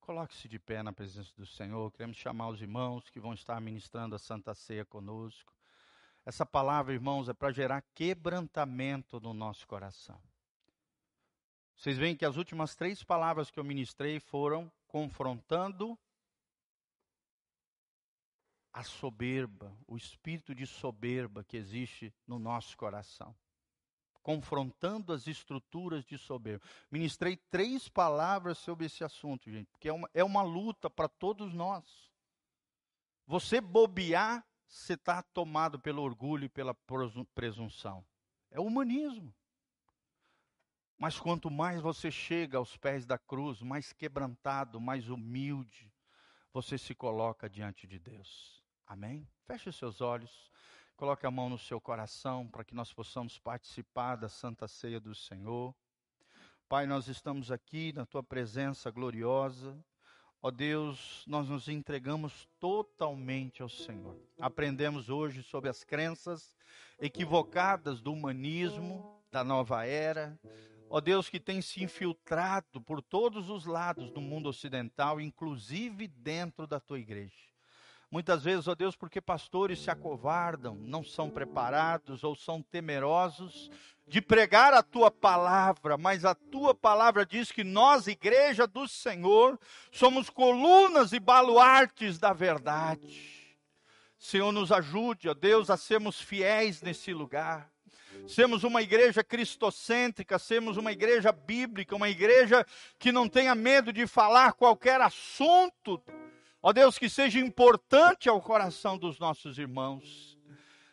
Coloque-se de pé na presença do Senhor. Queremos chamar os irmãos que vão estar ministrando a Santa Ceia conosco. Essa palavra, irmãos, é para gerar quebrantamento no nosso coração. Vocês veem que as últimas três palavras que eu ministrei foram confrontando a soberba, o espírito de soberba que existe no nosso coração confrontando as estruturas de soberba. Ministrei três palavras sobre esse assunto, gente, porque é uma, é uma luta para todos nós. Você bobear, você está tomado pelo orgulho e pela presunção. É humanismo. Mas quanto mais você chega aos pés da cruz, mais quebrantado, mais humilde, você se coloca diante de Deus. Amém? Feche os seus olhos. Coloque a mão no seu coração para que nós possamos participar da Santa Ceia do Senhor. Pai, nós estamos aqui na tua presença gloriosa. Ó Deus, nós nos entregamos totalmente ao Senhor. Aprendemos hoje sobre as crenças equivocadas do humanismo, da nova era. Ó Deus, que tem se infiltrado por todos os lados do mundo ocidental, inclusive dentro da tua igreja. Muitas vezes, ó Deus, porque pastores se acovardam, não são preparados ou são temerosos de pregar a tua palavra, mas a tua palavra diz que nós, igreja do Senhor, somos colunas e baluartes da verdade. Senhor, nos ajude, ó Deus, a sermos fiéis nesse lugar. Sermos uma igreja cristocêntrica, sermos uma igreja bíblica, uma igreja que não tenha medo de falar qualquer assunto Ó Deus, que seja importante ao coração dos nossos irmãos.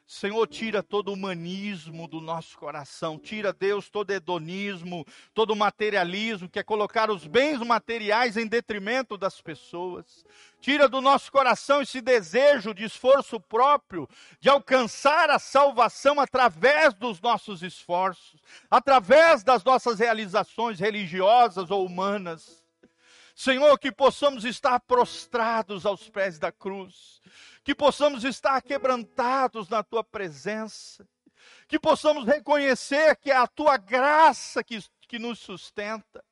Senhor, tira todo humanismo do nosso coração, tira, Deus, todo hedonismo, todo materialismo, que é colocar os bens materiais em detrimento das pessoas. Tira do nosso coração esse desejo de esforço próprio, de alcançar a salvação através dos nossos esforços, através das nossas realizações religiosas ou humanas. Senhor, que possamos estar prostrados aos pés da cruz, que possamos estar quebrantados na tua presença, que possamos reconhecer que é a tua graça que, que nos sustenta,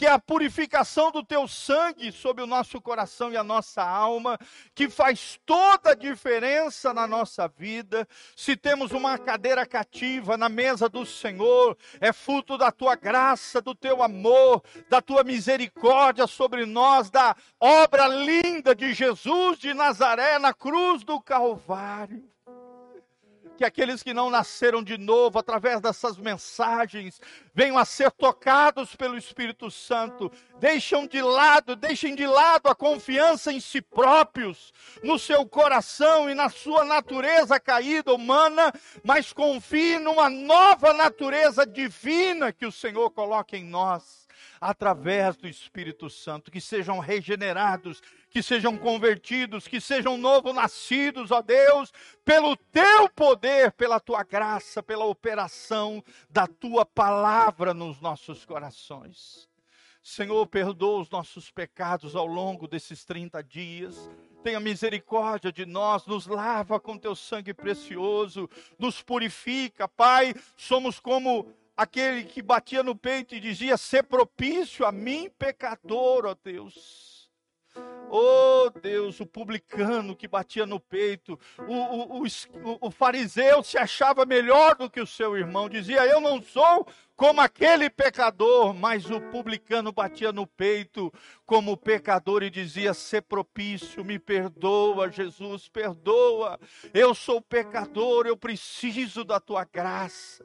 que é a purificação do teu sangue sobre o nosso coração e a nossa alma, que faz toda a diferença na nossa vida. Se temos uma cadeira cativa na mesa do Senhor, é fruto da tua graça, do teu amor, da tua misericórdia sobre nós, da obra linda de Jesus de Nazaré na cruz do Calvário que aqueles que não nasceram de novo, através dessas mensagens, venham a ser tocados pelo Espírito Santo. Deixam de lado, deixem de lado a confiança em si próprios, no seu coração e na sua natureza caída humana, mas confiem numa nova natureza divina que o Senhor coloca em nós através do Espírito Santo, que sejam regenerados, que sejam convertidos, que sejam novo nascidos, ó Deus, pelo teu poder, pela tua graça, pela operação da tua palavra nos nossos corações. Senhor, perdoa os nossos pecados ao longo desses 30 dias. Tenha misericórdia de nós, nos lava com teu sangue precioso, nos purifica, Pai. Somos como aquele que batia no peito e dizia: Ser propício a mim, pecador, ó Deus. Oh Deus, o publicano que batia no peito, o, o, o, o, fariseu se achava melhor do que o seu irmão, dizia: Eu não sou como aquele pecador, mas o publicano batia no peito como pecador e dizia: Ser propício, me perdoa, Jesus, perdoa. Eu sou pecador, eu preciso da tua graça,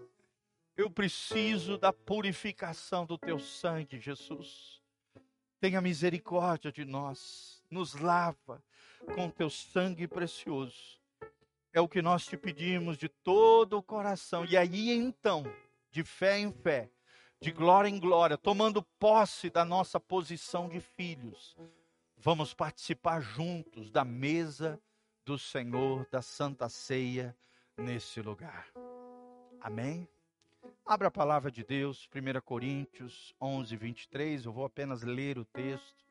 eu preciso da purificação do teu sangue, Jesus. Tenha misericórdia de nós, nos lava com teu sangue precioso. É o que nós te pedimos de todo o coração. E aí então, de fé em fé, de glória em glória, tomando posse da nossa posição de filhos, vamos participar juntos da mesa do Senhor, da Santa Ceia nesse lugar. Amém? Abra a palavra de Deus, 1 Coríntios 11, 23. Eu vou apenas ler o texto.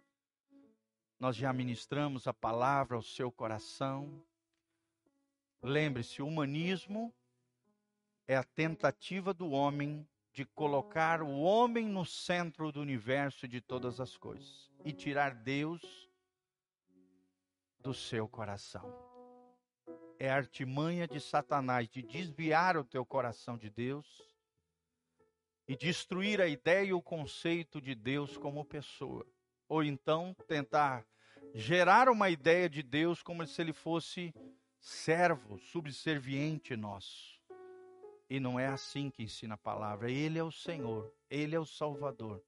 Nós já ministramos a palavra ao seu coração. Lembre-se: o humanismo é a tentativa do homem de colocar o homem no centro do universo de todas as coisas e tirar Deus do seu coração. É a artimanha de Satanás de desviar o teu coração de Deus e destruir a ideia e o conceito de Deus como pessoa. Ou então tentar gerar uma ideia de Deus como se ele fosse servo, subserviente nosso. E não é assim que ensina a palavra. Ele é o Senhor, ele é o Salvador.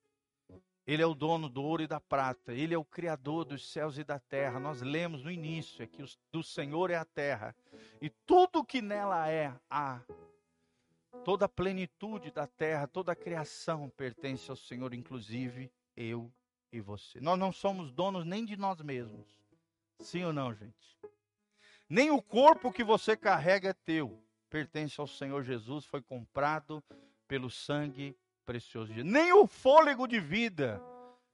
Ele é o dono do ouro e da prata, ele é o criador dos céus e da terra. Nós lemos no início é que do Senhor é a terra e tudo que nela é há Toda a plenitude da terra, toda a criação pertence ao Senhor, inclusive eu e você. Nós não somos donos nem de nós mesmos. Sim ou não, gente? Nem o corpo que você carrega é teu. Pertence ao Senhor Jesus, foi comprado pelo sangue precioso de Nem o fôlego de vida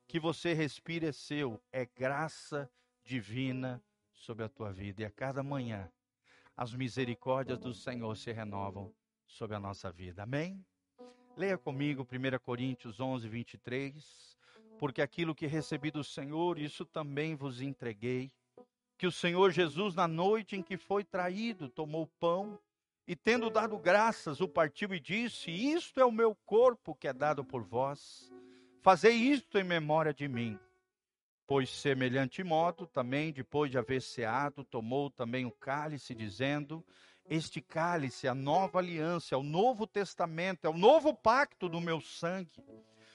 que você respira é seu, é graça divina sobre a tua vida. E a cada manhã as misericórdias do Senhor se renovam sobre a nossa vida. Amém? Leia comigo 1 Coríntios 11, 23. Porque aquilo que recebi do Senhor, isso também vos entreguei. Que o Senhor Jesus, na noite em que foi traído, tomou pão e, tendo dado graças, o partiu e disse: Isto é o meu corpo que é dado por vós. Fazei isto em memória de mim. Pois, semelhante modo, também, depois de haver ceado, tomou também o cálice, dizendo: este cálice, a nova aliança, é o novo testamento, é o novo pacto do meu sangue.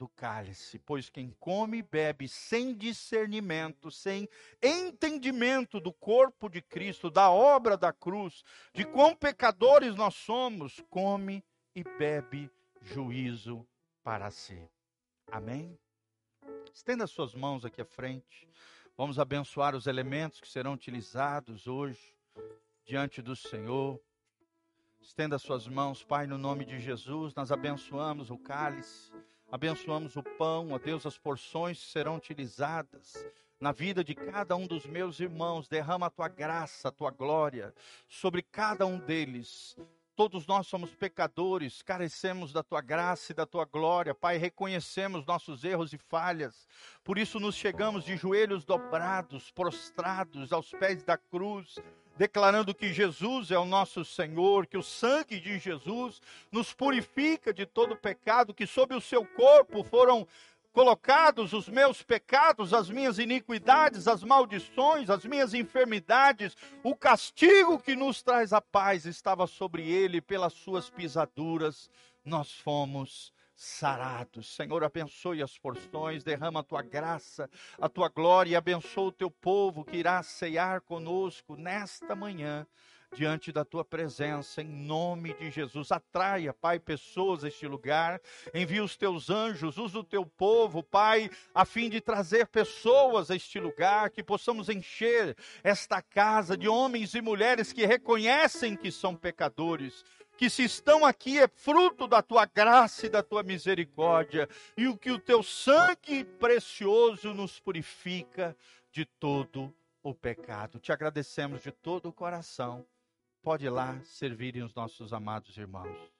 do cálice, pois quem come e bebe sem discernimento, sem entendimento do corpo de Cristo, da obra da cruz, de quão pecadores nós somos, come e bebe juízo para si. Amém? Estenda suas mãos aqui à frente. Vamos abençoar os elementos que serão utilizados hoje diante do Senhor. Estenda suas mãos, Pai, no nome de Jesus. Nós abençoamos o cálice, abençoamos o pão, ó Deus, as porções serão utilizadas na vida de cada um dos meus irmãos. Derrama a tua graça, a tua glória sobre cada um deles. Todos nós somos pecadores, carecemos da tua graça e da tua glória, Pai. Reconhecemos nossos erros e falhas, por isso nos chegamos de joelhos dobrados, prostrados aos pés da cruz, declarando que Jesus é o nosso Senhor, que o sangue de Jesus nos purifica de todo pecado, que sob o seu corpo foram colocados os meus pecados, as minhas iniquidades, as maldições, as minhas enfermidades, o castigo que nos traz a paz estava sobre ele, pelas suas pisaduras nós fomos sarados. Senhor, abençoe as porções, derrama a tua graça, a tua glória e abençoa o teu povo que irá ceiar conosco nesta manhã diante da tua presença, em nome de Jesus. Atraia, Pai, pessoas a este lugar, envia os teus anjos, usa o teu povo, Pai, a fim de trazer pessoas a este lugar, que possamos encher esta casa de homens e mulheres que reconhecem que são pecadores que se estão aqui é fruto da tua graça e da tua misericórdia, e o que o teu sangue precioso nos purifica de todo o pecado. Te agradecemos de todo o coração Pode ir lá servirem os nossos amados irmãos.